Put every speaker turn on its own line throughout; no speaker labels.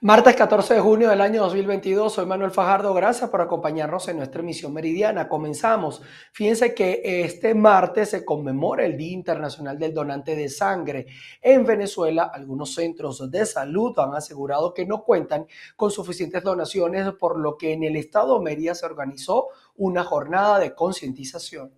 Martes 14 de junio del año 2022, soy Manuel Fajardo, gracias por acompañarnos en nuestra emisión meridiana. Comenzamos. Fíjense que este martes se conmemora el Día Internacional del Donante de Sangre. En Venezuela, algunos centros de salud han asegurado que no cuentan con suficientes donaciones, por lo que en el estado Mérida se organizó una jornada de concientización.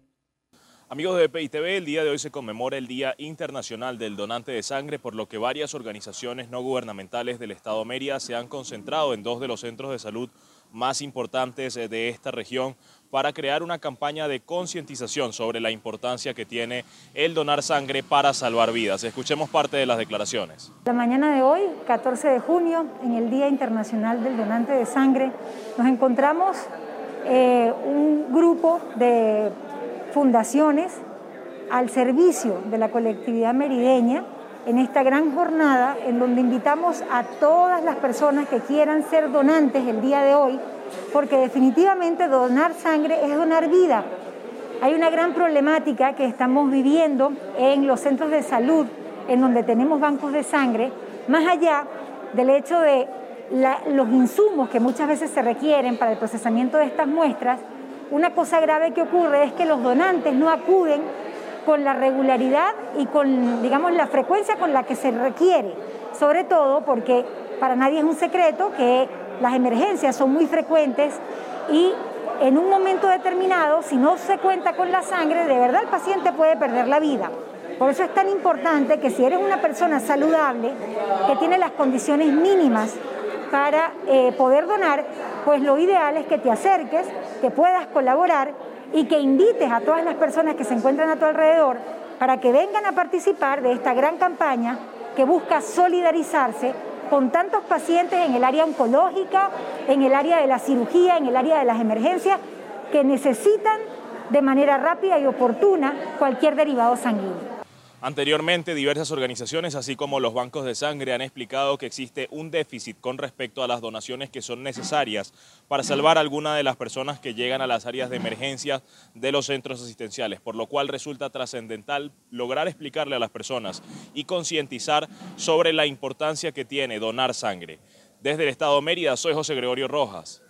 Amigos de PITV, el día de hoy se conmemora el Día Internacional del Donante de Sangre, por lo que varias organizaciones no gubernamentales del Estado Mérida se han concentrado en dos de los centros de salud más importantes eh, de esta región para crear una campaña de concientización sobre la importancia que tiene el donar sangre para salvar vidas. Escuchemos parte de las declaraciones.
La mañana de hoy, 14 de junio, en el Día Internacional del Donante de Sangre, nos encontramos eh, un grupo de fundaciones al servicio de la colectividad merideña en esta gran jornada en donde invitamos a todas las personas que quieran ser donantes el día de hoy, porque definitivamente donar sangre es donar vida. Hay una gran problemática que estamos viviendo en los centros de salud, en donde tenemos bancos de sangre, más allá del hecho de los insumos que muchas veces se requieren para el procesamiento de estas muestras, una cosa grave que ocurre es que los donantes no acuden con la regularidad y con, digamos, la frecuencia con la que se requiere, sobre todo porque para nadie es un secreto que las emergencias son muy frecuentes y en un momento determinado, si no se cuenta con la sangre, de verdad el paciente puede perder la vida. Por eso es tan importante que si eres una persona saludable, que tiene las condiciones mínimas para eh, poder donar, pues lo ideal es que te acerques, que puedas colaborar y que invites a todas las personas que se encuentran a tu alrededor para que vengan a participar de esta gran campaña que busca solidarizarse con tantos pacientes en el área oncológica, en el área de la cirugía, en el área de las emergencias, que necesitan de manera rápida y oportuna cualquier derivado sanguíneo.
Anteriormente, diversas organizaciones, así como los bancos de sangre, han explicado que existe un déficit con respecto a las donaciones que son necesarias para salvar a alguna de las personas que llegan a las áreas de emergencia de los centros asistenciales, por lo cual resulta trascendental lograr explicarle a las personas y concientizar sobre la importancia que tiene donar sangre. Desde el Estado de Mérida, soy José Gregorio Rojas,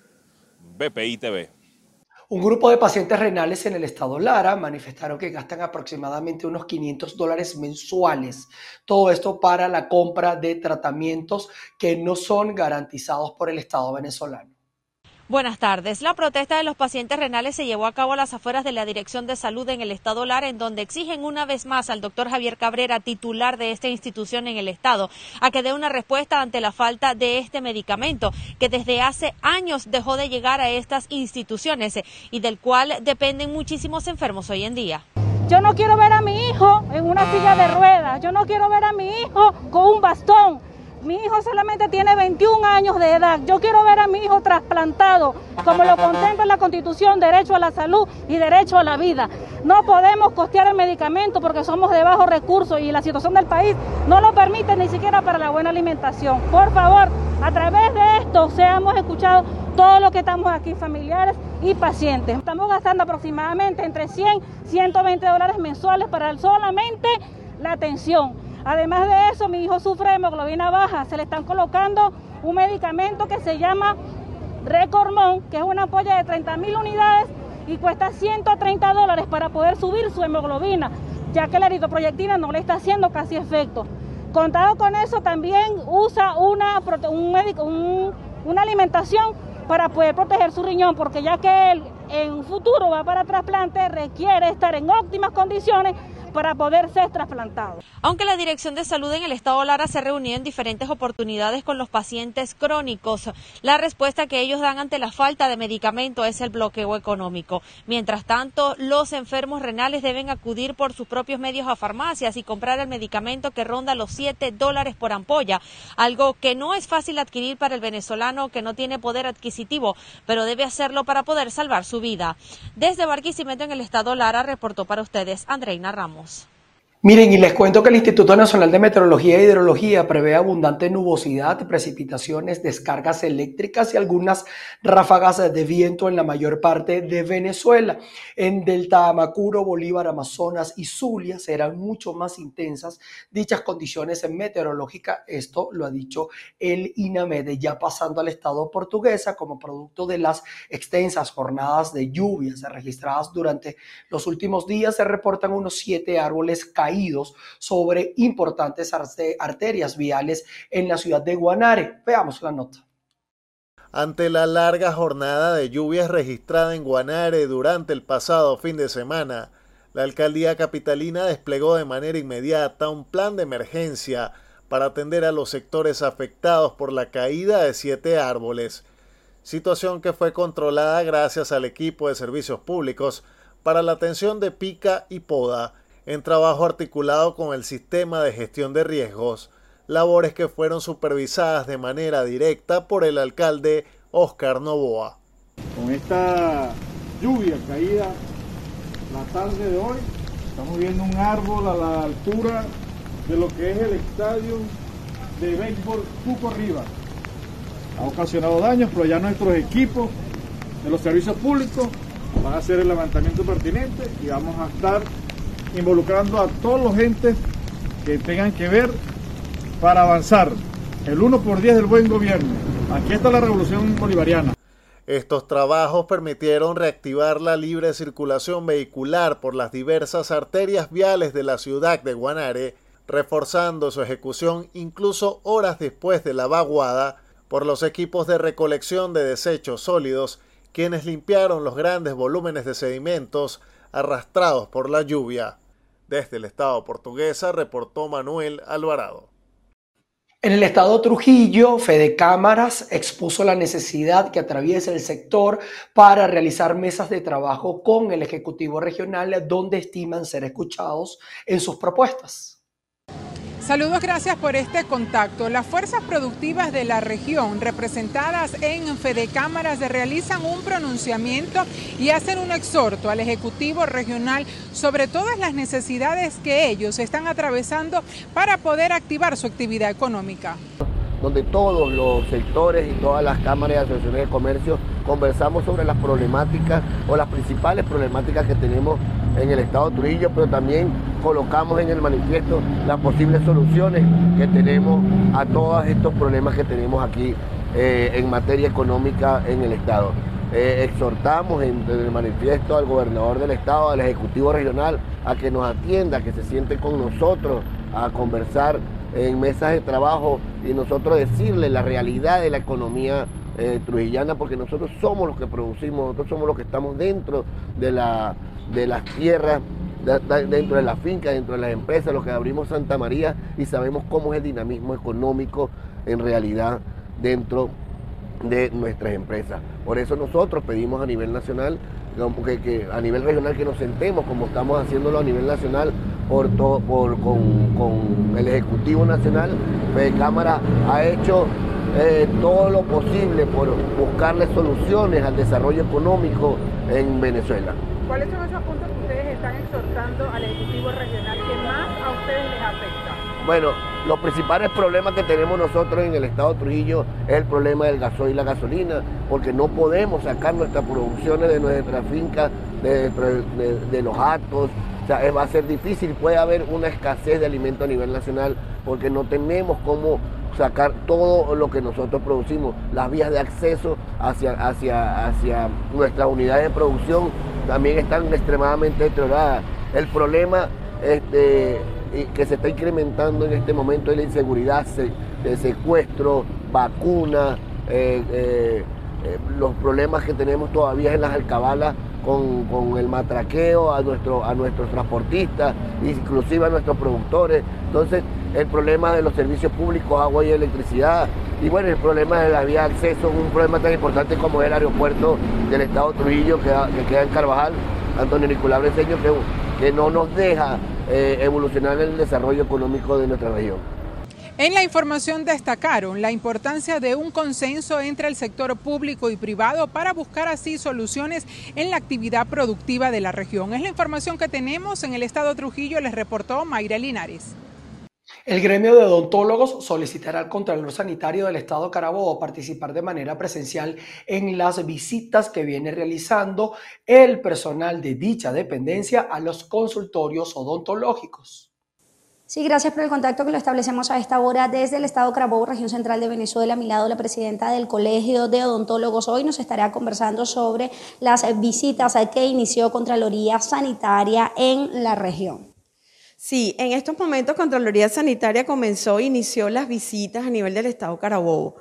BPI TV.
Un grupo de pacientes renales en el estado Lara manifestaron que gastan aproximadamente unos 500 dólares mensuales. Todo esto para la compra de tratamientos que no son garantizados por el estado venezolano.
Buenas tardes. La protesta de los pacientes renales se llevó a cabo a las afueras de la Dirección de Salud en el Estado Lara, en donde exigen una vez más al doctor Javier Cabrera, titular de esta institución en el Estado, a que dé una respuesta ante la falta de este medicamento, que desde hace años dejó de llegar a estas instituciones y del cual dependen muchísimos enfermos hoy en día.
Yo no quiero ver a mi hijo en una silla de ruedas, yo no quiero ver a mi hijo con un bastón. Mi hijo solamente tiene 21 años de edad. Yo quiero ver a mi hijo trasplantado, como lo contempla la Constitución, derecho a la salud y derecho a la vida. No podemos costear el medicamento porque somos de bajos recursos y la situación del país no lo permite ni siquiera para la buena alimentación. Por favor, a través de esto seamos escuchados todos los que estamos aquí, familiares y pacientes. Estamos gastando aproximadamente entre 100 y 120 dólares mensuales para solamente la atención. Además de eso, mi hijo sufre hemoglobina baja. Se le están colocando un medicamento que se llama Recormón, que es una ampolla de 30 mil unidades y cuesta 130 dólares para poder subir su hemoglobina, ya que la eritroproyectina no le está haciendo casi efecto. Contado con eso, también usa una, un una alimentación para poder proteger su riñón, porque ya que él en un futuro va para trasplante, requiere estar en óptimas condiciones para poder ser trasplantado.
Aunque la Dirección de Salud en el Estado Lara se reunió en diferentes oportunidades con los pacientes crónicos, la respuesta que ellos dan ante la falta de medicamento es el bloqueo económico. Mientras tanto, los enfermos renales deben acudir por sus propios medios a farmacias y comprar el medicamento que ronda los 7 dólares por ampolla, algo que no es fácil adquirir para el venezolano que no tiene poder adquisitivo, pero debe hacerlo para poder salvar su vida. Desde Barquisimeto en el Estado Lara reportó para ustedes Andreina Ramos. animals.
Miren, y les cuento que el Instituto Nacional de Meteorología e Hidrología prevé abundante nubosidad, precipitaciones, descargas eléctricas y algunas ráfagas de viento en la mayor parte de Venezuela. En Delta Amacuro, Bolívar, Amazonas y Zulia serán mucho más intensas dichas condiciones meteorológicas. Esto lo ha dicho el INAMED, ya pasando al estado portuguesa como producto de las extensas jornadas de lluvias registradas durante los últimos días. Se reportan unos siete árboles caídos sobre importantes arterias viales en la ciudad de Guanare. Veamos la nota.
Ante la larga jornada de lluvias registrada en Guanare durante el pasado fin de semana, la alcaldía capitalina desplegó de manera inmediata un plan de emergencia para atender a los sectores afectados por la caída de siete árboles, situación que fue controlada gracias al equipo de servicios públicos para la atención de pica y poda en trabajo articulado con el sistema de gestión de riesgos, labores que fueron supervisadas de manera directa por el alcalde Oscar Novoa.
Con esta lluvia caída la tarde de hoy, estamos viendo un árbol a la altura de lo que es el estadio de béisbol Cuco Rivas. Ha ocasionado daños, pero ya nuestros equipos de los servicios públicos van a hacer el levantamiento pertinente y vamos a estar involucrando a todos los entes que tengan que ver para avanzar. El 1 por 10 del buen gobierno. Aquí está la revolución bolivariana.
Estos trabajos permitieron reactivar la libre circulación vehicular por las diversas arterias viales de la ciudad de Guanare, reforzando su ejecución incluso horas después de la vaguada por los equipos de recolección de desechos sólidos, quienes limpiaron los grandes volúmenes de sedimentos arrastrados por la lluvia. Desde el estado portuguesa reportó Manuel Alvarado.
En el estado Trujillo, Fede Cámaras expuso la necesidad que atraviesa el sector para realizar mesas de trabajo con el Ejecutivo Regional donde estiman ser escuchados en sus propuestas.
Saludos, gracias por este contacto. Las fuerzas productivas de la región, representadas en Fedecámaras, realizan un pronunciamiento y hacen un exhorto al Ejecutivo Regional sobre todas las necesidades que ellos están atravesando para poder activar su actividad económica
donde todos los sectores y todas las cámaras y asociaciones de comercio conversamos sobre las problemáticas o las principales problemáticas que tenemos en el estado de Trujillo, pero también colocamos en el manifiesto las posibles soluciones que tenemos a todos estos problemas que tenemos aquí eh, en materia económica en el estado. Eh, exhortamos en, el manifiesto al gobernador del estado, al ejecutivo regional, a que nos atienda, que se siente con nosotros a conversar en mesas de trabajo y nosotros decirle la realidad de la economía eh, trujillana, porque nosotros somos los que producimos, nosotros somos los que estamos dentro de, la, de las tierras, dentro de la finca, dentro de las empresas, los que abrimos Santa María y sabemos cómo es el dinamismo económico en realidad dentro de nuestras empresas. Por eso nosotros pedimos a nivel nacional, que, a nivel regional que nos sentemos, como estamos haciéndolo a nivel nacional, por, por con, el Ejecutivo Nacional, de Cámara ha hecho eh, todo lo posible por buscarle soluciones al desarrollo económico en Venezuela.
¿Cuáles son esos puntos que ustedes están exhortando al Ejecutivo Regional que más a ustedes les afecta?
Bueno, los principales problemas que tenemos nosotros en el estado de Trujillo es el problema del gasoil y la gasolina, porque no podemos sacar nuestras producciones de nuestras fincas, de, de los actos, va a ser difícil, puede haber una escasez de alimentos a nivel nacional porque no tenemos cómo sacar todo lo que nosotros producimos. Las vías de acceso hacia, hacia, hacia nuestras unidades de producción también están extremadamente deterioradas. El problema este, que se está incrementando en este momento es la inseguridad de secuestro, vacunas, eh, eh, eh, los problemas que tenemos todavía en las alcabalas con, el matraqueo a, nuestro, a nuestros transportistas, inclusive a nuestros productores. Entonces, el problema de los servicios públicos, agua y electricidad, y bueno, el problema de la vía de acceso, un problema tan importante como el aeropuerto del Estado Trujillo que, que queda en Carvajal, Antonio Nicolás Breseño, que, que no nos deja eh, evolucionar el desarrollo económico de nuestra región.
En la información destacaron la importancia de un consenso entre el sector público y privado para buscar así soluciones en la actividad productiva de la región. Es la información que tenemos en el estado Trujillo, les reportó Mayra Linares.
El gremio de odontólogos solicitará al Contralor Sanitario del Estado Carabobo participar de manera presencial en las visitas que viene realizando el personal de dicha dependencia a los consultorios odontológicos.
Sí, gracias por el contacto que lo establecemos a esta hora desde el Estado Carabobo, región central de Venezuela. A mi lado, la presidenta del Colegio de Odontólogos. Hoy nos estará conversando sobre las visitas que inició Contraloría Sanitaria en la región.
Sí, en estos momentos Contraloría Sanitaria comenzó, inició las visitas a nivel del Estado Carabobo.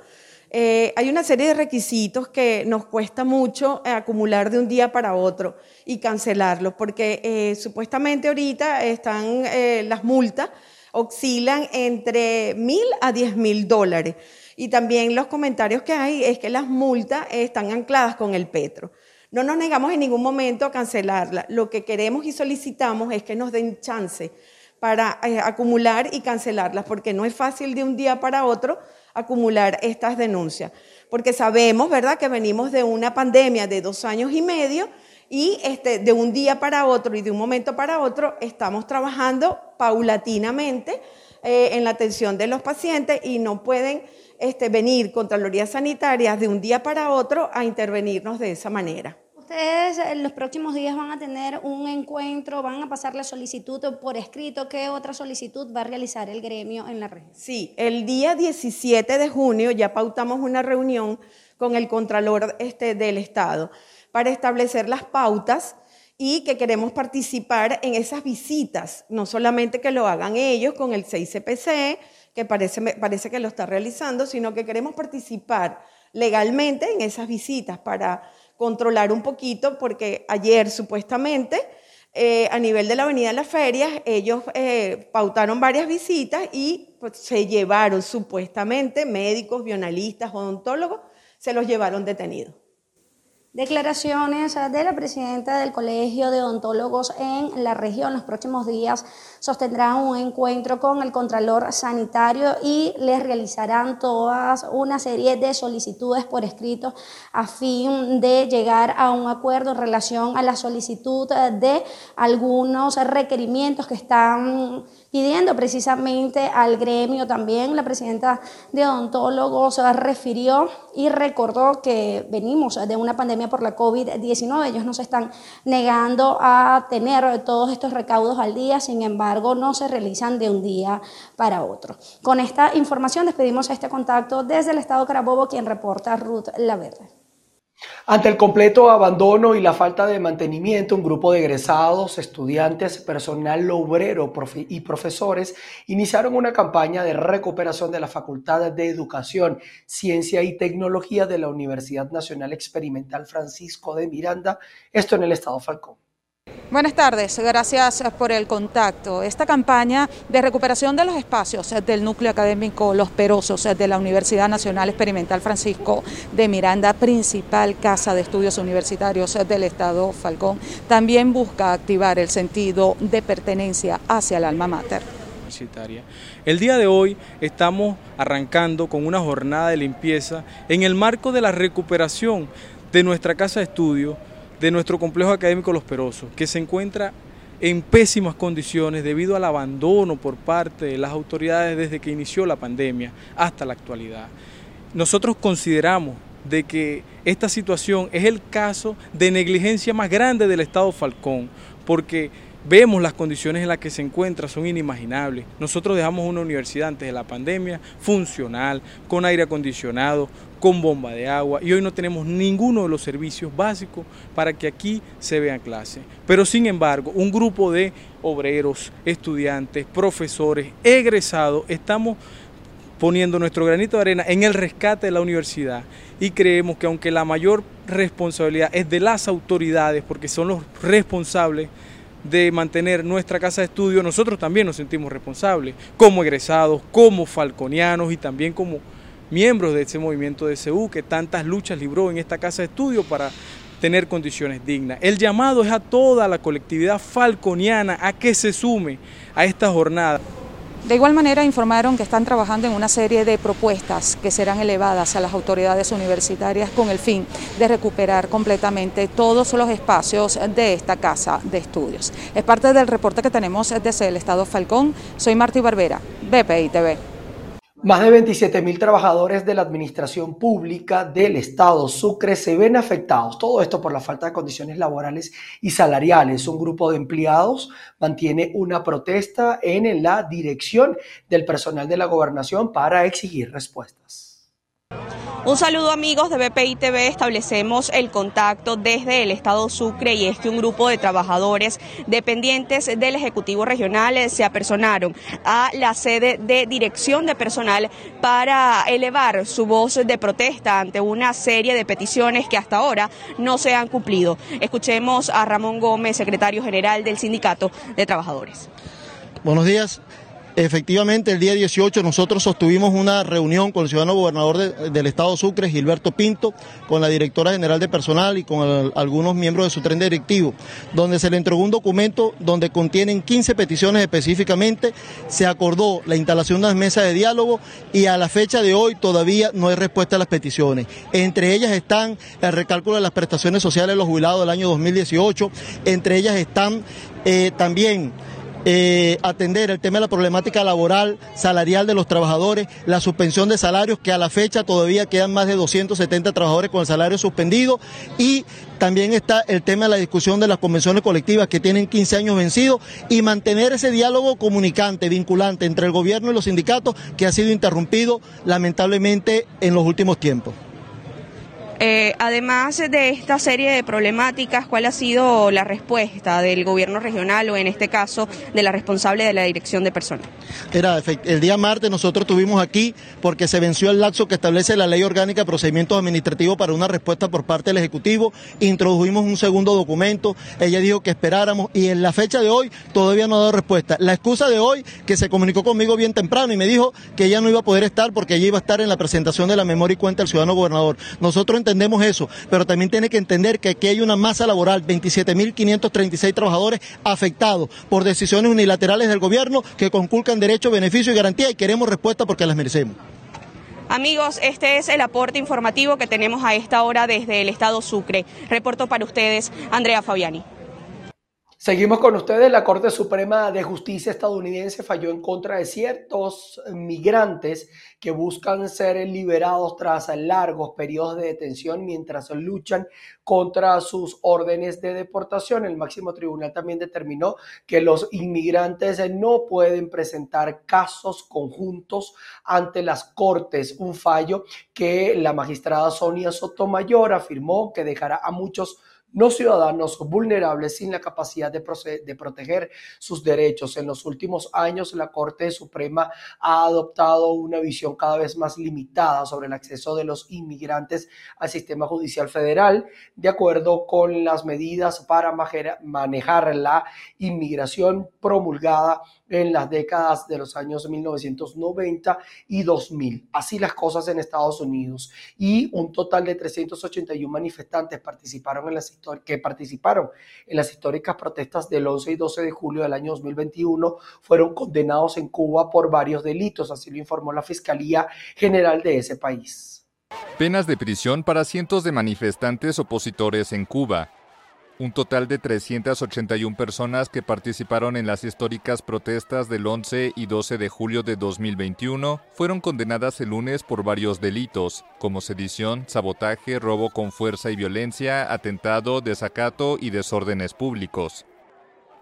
Eh, hay una serie de requisitos que nos cuesta mucho eh, acumular de un día para otro y cancelarlos, porque eh, supuestamente ahorita están las multas oscilan entre mil a diez mil dólares. Y también los comentarios que hay es que las multas están ancladas con el petro. No nos negamos en ningún momento a cancelarla. Lo que queremos y solicitamos es que nos den chance para acumular y cancelarlas, porque no es fácil de un día para otro acumular estas denuncias. Porque sabemos, ¿verdad?, que venimos de una pandemia de dos años y medio y este, de un día para otro y de un momento para otro estamos trabajando paulatinamente eh, en la atención de los pacientes y no pueden este, venir Contralorías Sanitarias de un día para otro a intervenirnos de esa manera
ustedes en los próximos días van a tener un encuentro, van a pasar la solicitud por escrito. ¿Qué otra solicitud va a realizar el gremio en la región?
Sí, el día 17 de junio ya pautamos una reunión con el Contralor este, del Estado para establecer las pautas y que queremos participar en esas visitas, no solamente que lo hagan ellos con el 6CPC, que parece, que lo está realizando, sino que queremos participar legalmente en esas visitas para controlar un poquito, porque ayer supuestamente eh, a nivel de la Avenida de las Ferias, ellos eh, pautaron varias visitas y pues, se llevaron supuestamente médicos, bionalistas, odontólogos, se los llevaron detenidos.
Declaraciones de la presidenta del Colegio de Odontólogos en la región. Los próximos días sostendrán un encuentro con el Contralor Sanitario y les realizarán todas una serie de solicitudes por escrito a fin de llegar a un acuerdo en relación a la solicitud de algunos requerimientos que están pidiendo precisamente al gremio también. La presidenta de odontólogos refirió y recordó que venimos de una pandemia por la COVID-19. Ellos nos están negando a tener todos estos recaudos al día, sin embargo, no se realizan de un día para otro. Con esta información despedimos este contacto desde el Estado Carabobo, quien reporta Ruth Laverde.
Ante el completo abandono y la falta de mantenimiento, un grupo de egresados, estudiantes, personal obrero y profesores iniciaron una campaña de recuperación de la Facultad de Educación, Ciencia y Tecnología de la Universidad Nacional Experimental Francisco de Miranda, esto en el estado Falcón.
Buenas tardes, gracias por el contacto. Esta campaña de recuperación de los espacios del núcleo académico Los Perosos de la Universidad Nacional Experimental Francisco de Miranda, principal casa de estudios universitarios del Estado Falcón, también busca activar el sentido de pertenencia hacia el alma mater.
El día de hoy estamos arrancando con una jornada de limpieza en el marco de la recuperación de nuestra casa de estudio de nuestro complejo académico Los Perosos, que se encuentra en pésimas condiciones debido al abandono por parte de las autoridades desde que inició la pandemia hasta la actualidad. Nosotros consideramos de que esta situación es el caso de negligencia más grande del Estado Falcón, porque Vemos las condiciones en las que se encuentra, son inimaginables. Nosotros dejamos una universidad antes de la pandemia funcional, con aire acondicionado, con bomba de agua y hoy no tenemos ninguno de los servicios básicos para que aquí se vean clases. Pero sin embargo, un grupo de obreros, estudiantes, profesores, egresados, estamos poniendo nuestro granito de arena en el rescate de la universidad y creemos que aunque la mayor responsabilidad es de las autoridades, porque son los responsables de mantener nuestra casa de estudio, nosotros también nos sentimos responsables, como egresados, como falconianos y también como miembros de ese movimiento de CEU que tantas luchas libró en esta casa de estudio para tener condiciones dignas. El llamado es a toda la colectividad falconiana a que se sume a esta jornada.
De igual manera informaron que están trabajando en una serie de propuestas que serán elevadas a las autoridades universitarias con el fin de recuperar completamente todos los espacios de esta casa de estudios. Es parte del reporte que tenemos desde el Estado Falcón. Soy Martí Barbera, BPI TV.
Más de 27 mil trabajadores de la administración pública del Estado Sucre se ven afectados. Todo esto por la falta de condiciones laborales y salariales. Un grupo de empleados mantiene una protesta en la dirección del personal de la gobernación para exigir respuestas.
Un saludo amigos de BPI TV, establecemos el contacto desde el estado Sucre y es que un grupo de trabajadores dependientes del Ejecutivo Regional se apersonaron a la sede de dirección de personal para elevar su voz de protesta ante una serie de peticiones que hasta ahora no se han cumplido. Escuchemos a Ramón Gómez, secretario general del Sindicato de Trabajadores.
Buenos días. Efectivamente, el día 18 nosotros sostuvimos una reunión con el ciudadano gobernador del estado Sucre, Gilberto Pinto, con la directora general de personal y con algunos miembros de su tren directivo, donde se le entregó un documento donde contienen 15 peticiones específicamente, se acordó la instalación de las mesas de diálogo y a la fecha de hoy todavía no hay respuesta a las peticiones. Entre ellas están el recálculo de las prestaciones sociales de los jubilados del año 2018, entre ellas están eh, también eh, atender el tema de la problemática laboral, salarial de los trabajadores, la suspensión de salarios, que a la fecha todavía quedan más de 270 trabajadores con el salario suspendido, y también está el tema de la discusión de las convenciones colectivas que tienen 15 años vencidos y mantener ese diálogo comunicante, vinculante entre el gobierno y los sindicatos que ha sido interrumpido lamentablemente en los últimos tiempos.
Eh, además de esta serie de problemáticas, ¿cuál ha sido la respuesta del gobierno regional o en este caso de la responsable de la dirección de personas?
Era, el día martes nosotros estuvimos aquí porque se venció el laxo que establece la ley orgánica de procedimientos administrativos para una respuesta por parte del Ejecutivo. Introdujimos un segundo documento, ella dijo que esperáramos y en la fecha de hoy todavía no ha dado respuesta. La excusa de hoy que se comunicó conmigo bien temprano y me dijo que ella no iba a poder estar porque ella iba a estar en la presentación de la memoria y cuenta del ciudadano gobernador. Nosotros entendemos eso, pero también tiene que entender que aquí hay una masa laboral, 27.536 trabajadores afectados por decisiones unilaterales del gobierno que conculcan derechos, beneficios y garantía y queremos respuesta porque las merecemos.
Amigos, este es el aporte informativo que tenemos a esta hora desde el estado Sucre. Reporto para ustedes, Andrea Fabiani.
Seguimos con ustedes. La Corte Suprema de Justicia estadounidense falló en contra de ciertos migrantes que buscan ser liberados tras largos periodos de detención mientras luchan contra sus órdenes de deportación. El máximo tribunal también determinó que los inmigrantes no pueden presentar casos conjuntos ante las cortes, un fallo que la magistrada Sonia Sotomayor afirmó que dejará a muchos no ciudadanos vulnerables sin la capacidad de, proteger sus derechos. En los últimos años, la Corte Suprema ha adoptado una visión cada vez más limitada sobre el acceso de los inmigrantes al sistema judicial federal, de acuerdo con las medidas para manejar la inmigración promulgada en las décadas de los años 1990 y 2000. Así las cosas en Estados Unidos. Y un total de 381 manifestantes participaron en las que participaron en las históricas protestas del 11 y 12 de julio del año 2021 fueron condenados en Cuba por varios delitos, así lo informó la Fiscalía General de ese país.
Penas de prisión para cientos de manifestantes opositores en Cuba. Un total de 381 personas que participaron en las históricas protestas del 11 y 12 de julio de 2021 fueron condenadas el lunes por varios delitos, como sedición, sabotaje, robo con fuerza y violencia, atentado, desacato y desórdenes públicos.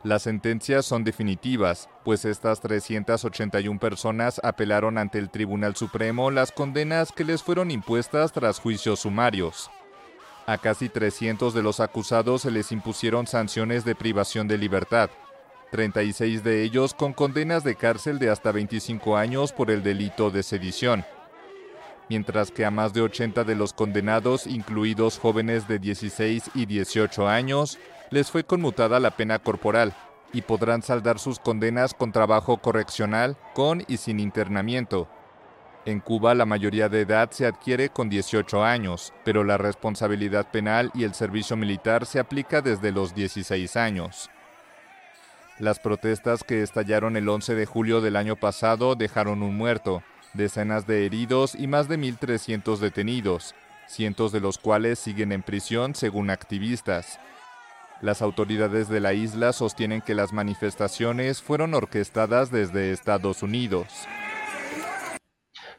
Las sentencias son definitivas, pues estas 381 personas apelaron ante el Tribunal Supremo las condenas que les fueron impuestas tras juicios sumarios. A casi 300 de los acusados se les impusieron sanciones de privación de libertad, 36 de ellos con condenas de cárcel de hasta 25 años por el delito de sedición, mientras que a más de 80 de los condenados, incluidos jóvenes de 16 y 18 años, les fue conmutada la pena corporal y podrán saldar sus condenas con trabajo correccional, con y sin internamiento, en Cuba la mayoría de edad se adquiere con 18 años, pero la responsabilidad penal y el servicio militar se aplica desde los 16 años. Las protestas que estallaron el 11 de julio del año pasado dejaron un muerto, decenas de heridos y más de 1.300 detenidos, cientos de los cuales siguen en prisión según activistas. Las autoridades de la isla sostienen que las manifestaciones fueron orquestadas desde Estados Unidos.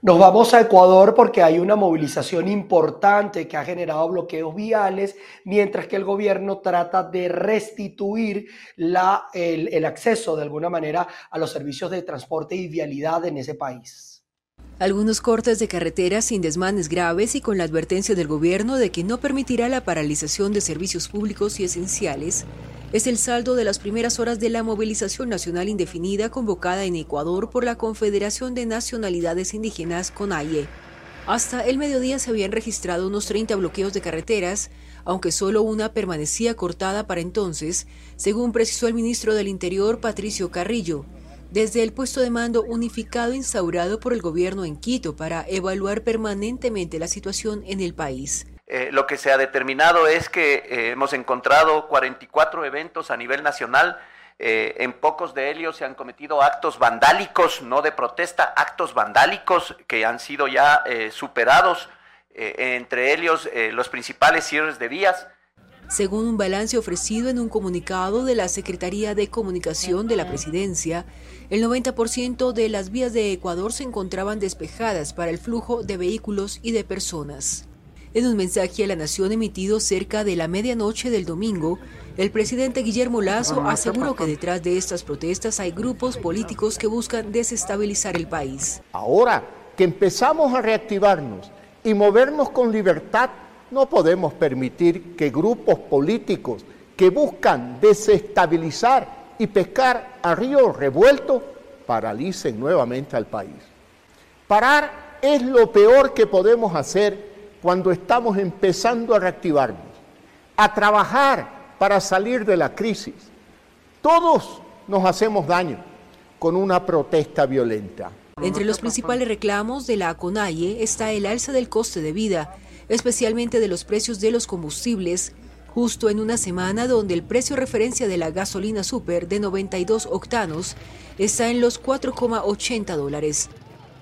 Nos vamos a Ecuador porque hay una movilización importante que ha generado bloqueos viales, mientras que el gobierno trata de restituir la, el, el acceso de alguna manera a los servicios de transporte y vialidad en ese país.
Algunos cortes de carretera sin desmanes graves y con la advertencia del gobierno de que no permitirá la paralización de servicios públicos y esenciales es el saldo de las primeras horas de la movilización nacional indefinida convocada en Ecuador por la Confederación de Nacionalidades Indígenas CONAIE. Hasta el mediodía se habían registrado unos 30 bloqueos de carreteras, aunque solo una permanecía cortada para entonces, según precisó el ministro del Interior Patricio Carrillo, desde el puesto de mando unificado instaurado por el gobierno en Quito para evaluar permanentemente la situación en el país.
Eh, lo que se ha determinado es que eh, hemos encontrado 44 eventos a nivel nacional. Eh, en pocos de ellos se han cometido actos vandálicos, no de protesta, actos vandálicos que han sido ya superados, entre ellos los principales cierres de vías.
Según un balance ofrecido en un comunicado de la Secretaría de Comunicación de la Presidencia, el 90% de las vías de Ecuador se encontraban despejadas para el flujo de vehículos y de personas. En un mensaje a la nación emitido cerca de la medianoche del domingo, el presidente Guillermo Lazo aseguró que detrás de estas protestas hay grupos políticos que buscan desestabilizar el país.
Ahora que empezamos a reactivarnos y movernos con libertad, no podemos permitir que grupos políticos que buscan desestabilizar y pescar a río revuelto paralicen nuevamente al país. Parar es lo peor que podemos hacer cuando estamos empezando a reactivarnos, a trabajar para salir de la crisis. Todos nos hacemos daño con una protesta violenta.
Entre los principales reclamos de la CONAIE está el alza del coste de vida, especialmente de los precios de los combustibles, justo en una semana donde el precio referencia de la gasolina super de 92 octanos está en los 4,80 dólares.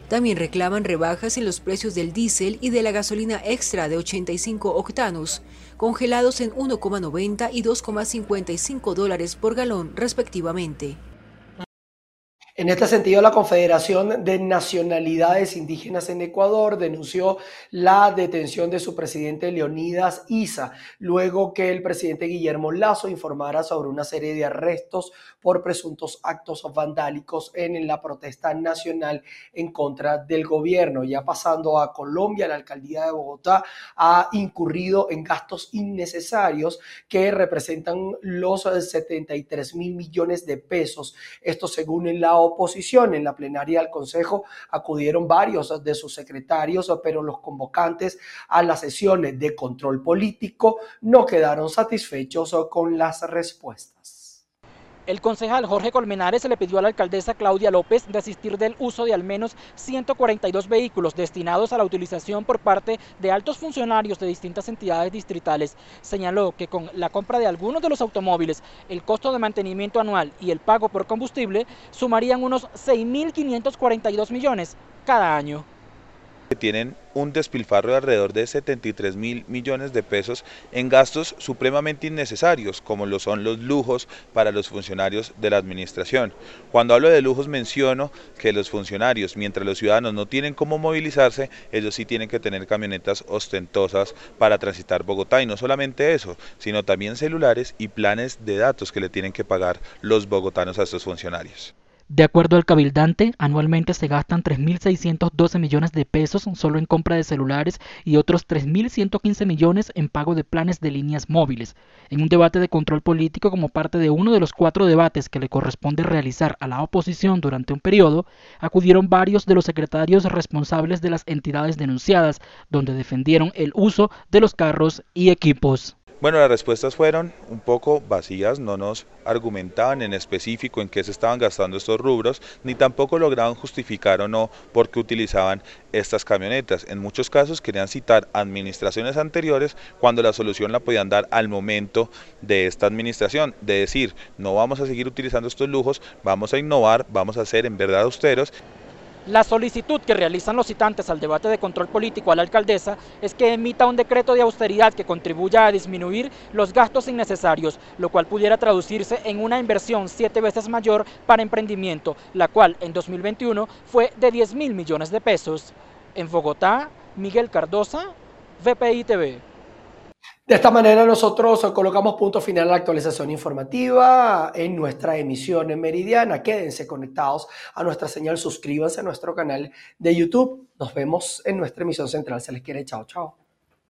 También reclaman rebajas en los precios del diésel y de la gasolina extra de 85 octanos, congelados en 1,90 y 2,55 dólares por galón respectivamente.
En este sentido, la Confederación de Nacionalidades Indígenas en Ecuador denunció la detención de su presidente Leonidas Isa, luego que el presidente Guillermo Lazo informara sobre una serie de arrestos por presuntos actos vandálicos en la protesta nacional en contra del gobierno. Ya pasando a Colombia, la alcaldía de Bogotá ha incurrido en gastos innecesarios que representan los 73 mil millones de pesos. Esto según la oposición. En la plenaria del Consejo acudieron varios de sus secretarios, pero los convocantes a las sesiones de control político no quedaron satisfechos con las respuestas.
El concejal Jorge Colmenares le pidió a la alcaldesa Claudia López desistir del uso de al menos 142 vehículos destinados a la utilización por parte de altos funcionarios de distintas entidades distritales. Señaló que con la compra de algunos de los automóviles, el costo de mantenimiento anual y el pago por combustible sumarían unos 6.542 millones cada año
tienen un despilfarro de alrededor de 73 mil millones de pesos en gastos supremamente innecesarios, como lo son los lujos para los funcionarios de la administración. Cuando hablo de lujos menciono que los funcionarios, mientras los ciudadanos no tienen cómo movilizarse, ellos sí tienen que tener camionetas ostentosas para transitar Bogotá. Y no solamente eso, sino también celulares y planes de datos que le tienen que pagar los bogotanos a estos funcionarios.
De acuerdo al cabildante, anualmente se gastan 3.612 millones de pesos solo en compra de celulares y otros 3.115 millones en pago de planes de líneas móviles. En un debate de control político como parte de uno de los cuatro debates que le corresponde realizar a la oposición durante un periodo, acudieron varios de los secretarios responsables de las entidades denunciadas, donde defendieron el uso de los carros y equipos.
Bueno, las respuestas fueron un poco vacías, no nos argumentaban en específico en qué se estaban gastando estos rubros, ni tampoco lograban justificar o no por qué utilizaban estas camionetas. En muchos casos querían citar administraciones anteriores cuando la solución la podían dar al momento de esta administración, de decir, no vamos a seguir utilizando estos lujos, vamos a innovar, vamos a ser en verdad austeros.
La solicitud que realizan los citantes al debate de control político a la alcaldesa es que emita un decreto de austeridad que contribuya a disminuir los gastos innecesarios, lo cual pudiera traducirse en una inversión siete veces mayor para emprendimiento, la cual en 2021 fue de 10 mil millones de pesos. En Bogotá, Miguel Cardosa, VPI TV.
De esta manera nosotros colocamos punto final a la actualización informativa en nuestra emisión en Meridiana. Quédense conectados a nuestra señal, suscríbanse a nuestro canal de YouTube. Nos vemos en nuestra emisión central. Se les quiere. Chao, chao.